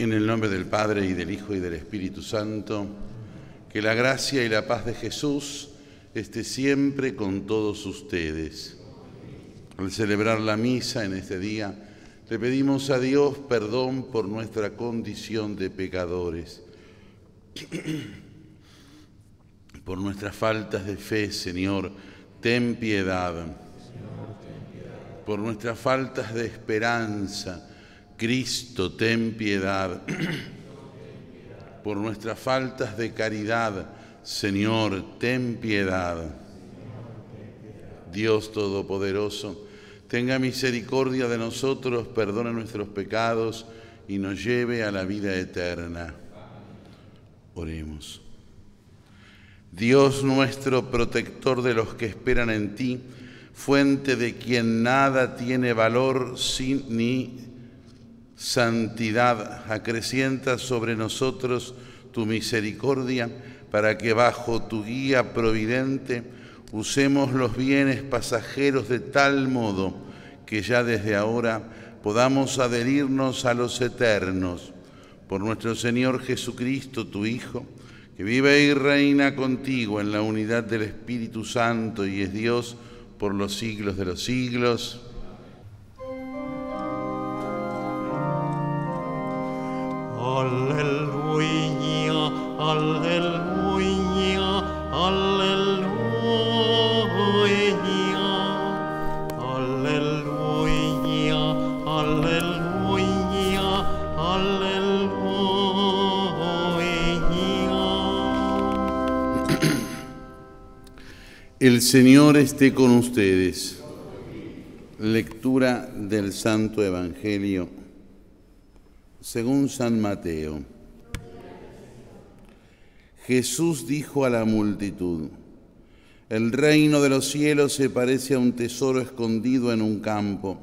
En el nombre del Padre y del Hijo y del Espíritu Santo, que la gracia y la paz de Jesús esté siempre con todos ustedes. Al celebrar la misa en este día, le pedimos a Dios perdón por nuestra condición de pecadores, por nuestras faltas de fe, Señor, ten piedad, por nuestras faltas de esperanza, Cristo, ten piedad. Por nuestras faltas de caridad, Señor, ten piedad. Dios Todopoderoso, tenga misericordia de nosotros, perdone nuestros pecados y nos lleve a la vida eterna. Oremos. Dios nuestro, protector de los que esperan en ti, fuente de quien nada tiene valor sin ni santidad, acrecienta sobre nosotros tu misericordia, para que bajo tu guía providente usemos los bienes pasajeros de tal modo que ya desde ahora podamos adherirnos a los eternos. Por nuestro Señor Jesucristo, tu Hijo, que vive y reina contigo en la unidad del Espíritu Santo y es Dios por los siglos de los siglos. Aleluya, aleluya, aleluya. Aleluya, aleluya, aleluya. El Señor esté con ustedes. Lectura del Santo Evangelio según San Mateo. Jesús dijo a la multitud, el reino de los cielos se parece a un tesoro escondido en un campo.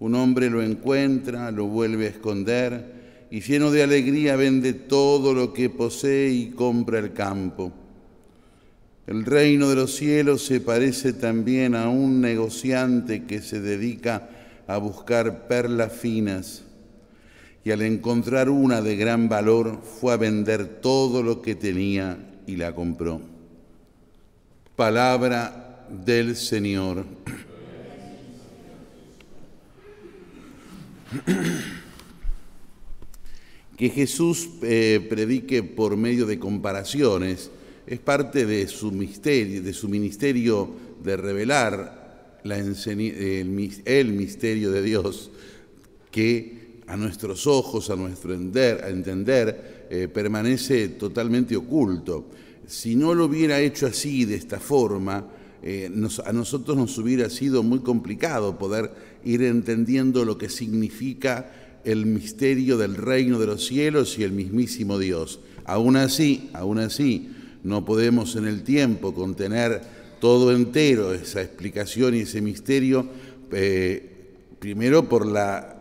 Un hombre lo encuentra, lo vuelve a esconder y lleno de alegría vende todo lo que posee y compra el campo. El reino de los cielos se parece también a un negociante que se dedica a buscar perlas finas y al encontrar una de gran valor fue a vender todo lo que tenía y la compró. Palabra del Señor. Que Jesús eh, predique por medio de comparaciones es parte de su misterio, de su ministerio de revelar la el, el misterio de Dios que a nuestros ojos, a nuestro entender, a entender eh, permanece totalmente oculto. Si no lo hubiera hecho así, de esta forma, eh, a nosotros nos hubiera sido muy complicado poder ir entendiendo lo que significa el misterio del reino de los cielos y el mismísimo Dios. Aún así, aún así, no podemos en el tiempo contener todo entero esa explicación y ese misterio, eh, primero por la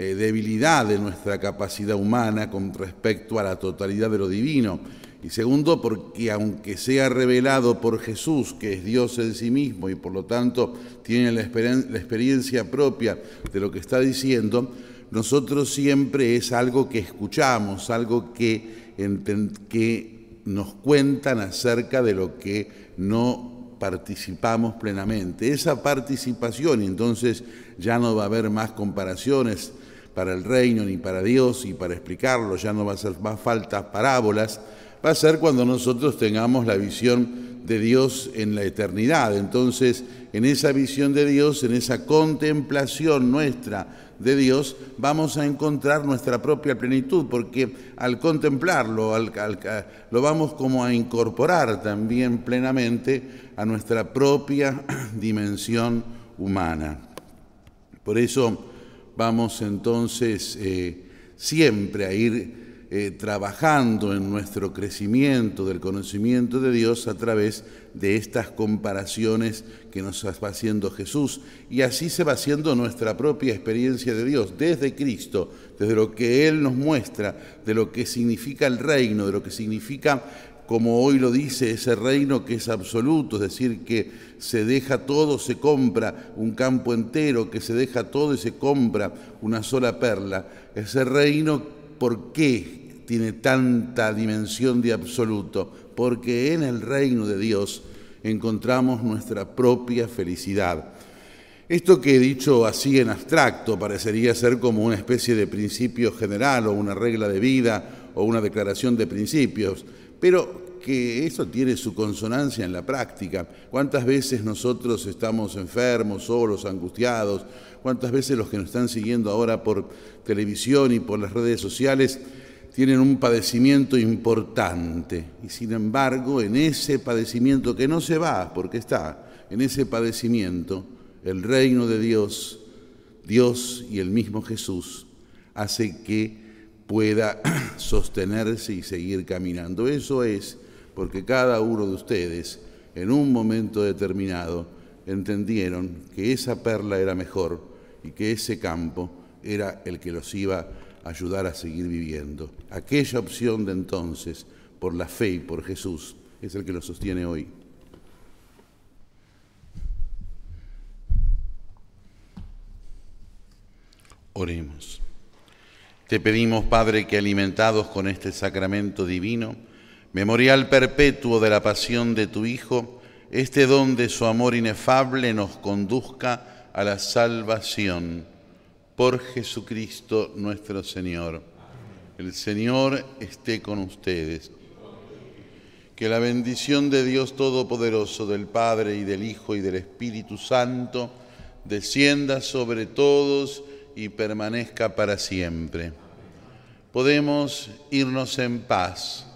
eh, debilidad de nuestra capacidad humana con respecto a la totalidad de lo divino. Y segundo, porque aunque sea revelado por Jesús, que es Dios en sí mismo y por lo tanto tiene la, experiencia propia de lo que está diciendo, nosotros siempre es algo que escuchamos, algo que, nos cuentan acerca de lo que no participamos plenamente. Esa participación, entonces ya no va a haber más comparaciones para el reino ni para Dios y para explicarlo, ya no va a ser más faltas parábolas, va a ser cuando nosotros tengamos la visión de Dios en la eternidad. Entonces, en esa visión de Dios, en esa contemplación nuestra de Dios, vamos a encontrar nuestra propia plenitud, porque al contemplarlo, lo vamos como a incorporar también plenamente a nuestra propia dimensión humana. Por eso vamos entonces eh, siempre a ir eh, trabajando en nuestro crecimiento del conocimiento de Dios a través de estas comparaciones que nos va haciendo Jesús. Y así se va haciendo nuestra propia experiencia de Dios, desde Cristo, desde lo que Él nos muestra, de lo que significa el reino, de lo que significa como hoy lo dice ese reino que es absoluto, es decir, que se deja todo, se compra un campo entero, que se deja todo y se compra una sola perla. Ese reino, ¿por qué tiene tanta dimensión de absoluto? Porque en el reino de Dios encontramos nuestra propia felicidad. Esto que he dicho así en abstracto parecería ser como una especie de principio general o una regla de vida o una declaración de principios, pero que eso tiene su consonancia en la práctica. ¿Cuántas veces nosotros estamos enfermos, solos, angustiados? ¿Cuántas veces los que nos están siguiendo ahora por televisión y por las redes sociales tienen un padecimiento importante? Y sin embargo, en ese padecimiento que no se va, porque está, en ese padecimiento, el reino de Dios, Dios y el mismo Jesús, hace que pueda sostenerse y seguir caminando. Eso es porque cada uno de ustedes, en un momento determinado, entendieron que esa perla era mejor y que ese campo era el que los iba a ayudar a seguir viviendo. Aquella opción de entonces, por la fe y por Jesús, es el que los sostiene hoy. Oremos. Te pedimos, Padre, que alimentados con este sacramento divino, memorial perpetuo de la pasión de tu Hijo, este don de su amor inefable nos conduzca a la salvación. Por Jesucristo nuestro Señor. El Señor esté con ustedes. Que la bendición de Dios Todopoderoso, del Padre y del Hijo y del Espíritu Santo, descienda sobre todos y permanezca para siempre. Podemos irnos en paz.